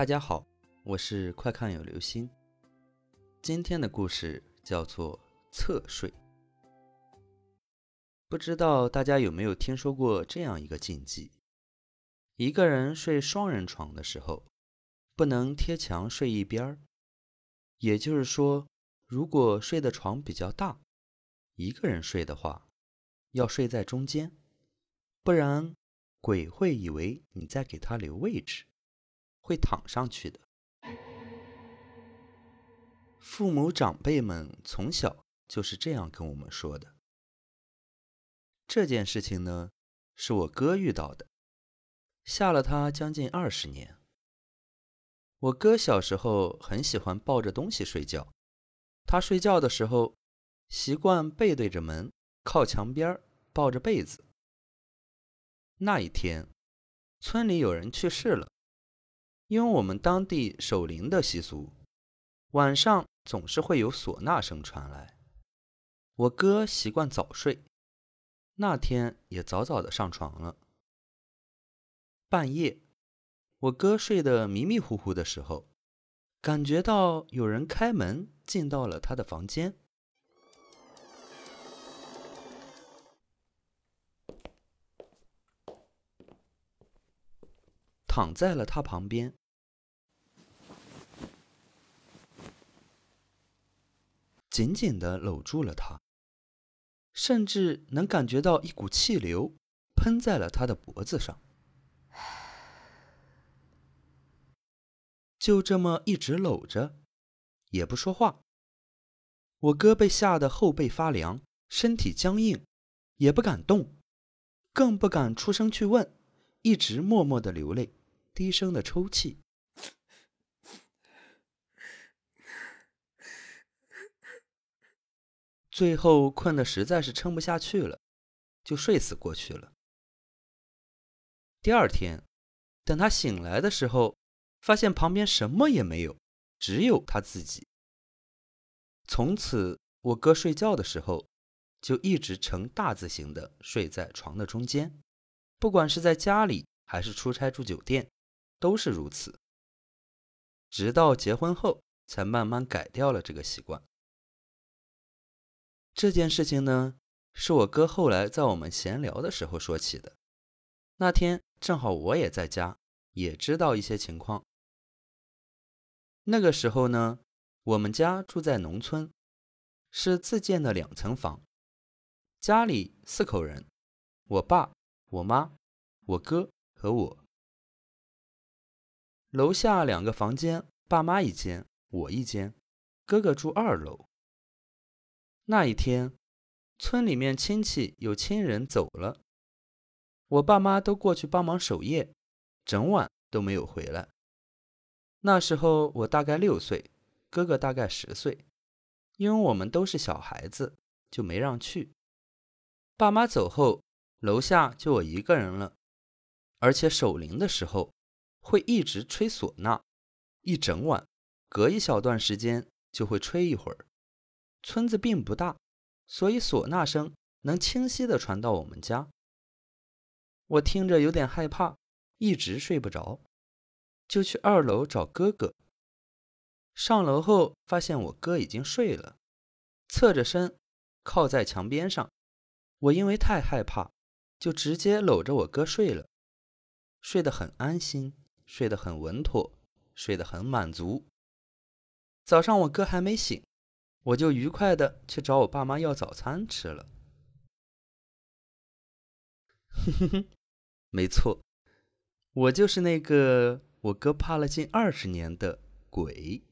大家好，我是快看有流星。今天的故事叫做侧睡。不知道大家有没有听说过这样一个禁忌：一个人睡双人床的时候，不能贴墙睡一边儿。也就是说，如果睡的床比较大，一个人睡的话，要睡在中间，不然鬼会以为你在给他留位置。会躺上去的。父母长辈们从小就是这样跟我们说的。这件事情呢，是我哥遇到的，吓了他将近二十年。我哥小时候很喜欢抱着东西睡觉，他睡觉的时候习惯背对着门，靠墙边抱着被子。那一天，村里有人去世了。因为我们当地守灵的习俗，晚上总是会有唢呐声传来。我哥习惯早睡，那天也早早的上床了。半夜，我哥睡得迷迷糊糊的时候，感觉到有人开门进到了他的房间，躺在了他旁边。紧紧地搂住了他，甚至能感觉到一股气流喷在了他的脖子上。就这么一直搂着，也不说话。我哥被吓得后背发凉，身体僵硬，也不敢动，更不敢出声去问，一直默默的流泪，低声的抽泣。最后困得实在是撑不下去了，就睡死过去了。第二天，等他醒来的时候，发现旁边什么也没有，只有他自己。从此，我哥睡觉的时候就一直呈大字形的睡在床的中间，不管是在家里还是出差住酒店，都是如此。直到结婚后，才慢慢改掉了这个习惯。这件事情呢，是我哥后来在我们闲聊的时候说起的。那天正好我也在家，也知道一些情况。那个时候呢，我们家住在农村，是自建的两层房，家里四口人，我爸、我妈、我哥和我。楼下两个房间，爸妈一间，我一间，哥哥住二楼。那一天，村里面亲戚有亲人走了，我爸妈都过去帮忙守夜，整晚都没有回来。那时候我大概六岁，哥哥大概十岁，因为我们都是小孩子，就没让去。爸妈走后，楼下就我一个人了，而且守灵的时候会一直吹唢呐，一整晚，隔一小段时间就会吹一会儿。村子并不大，所以唢呐声能清晰地传到我们家。我听着有点害怕，一直睡不着，就去二楼找哥哥。上楼后发现我哥已经睡了，侧着身靠在墙边上。我因为太害怕，就直接搂着我哥睡了，睡得很安心，睡得很稳妥，睡得很满足。早上我哥还没醒。我就愉快的去找我爸妈要早餐吃了。哼哼哼，没错，我就是那个我哥怕了近二十年的鬼。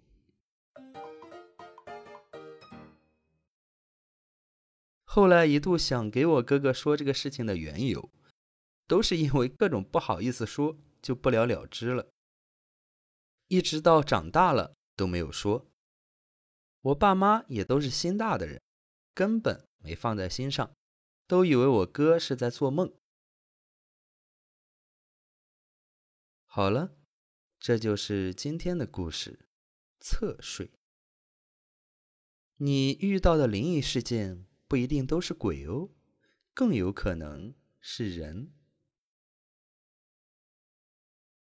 后来一度想给我哥哥说这个事情的缘由，都是因为各种不好意思说，就不了了之了。一直到长大了都没有说。我爸妈也都是心大的人，根本没放在心上，都以为我哥是在做梦。好了，这就是今天的故事。侧睡，你遇到的灵异事件不一定都是鬼哦，更有可能是人。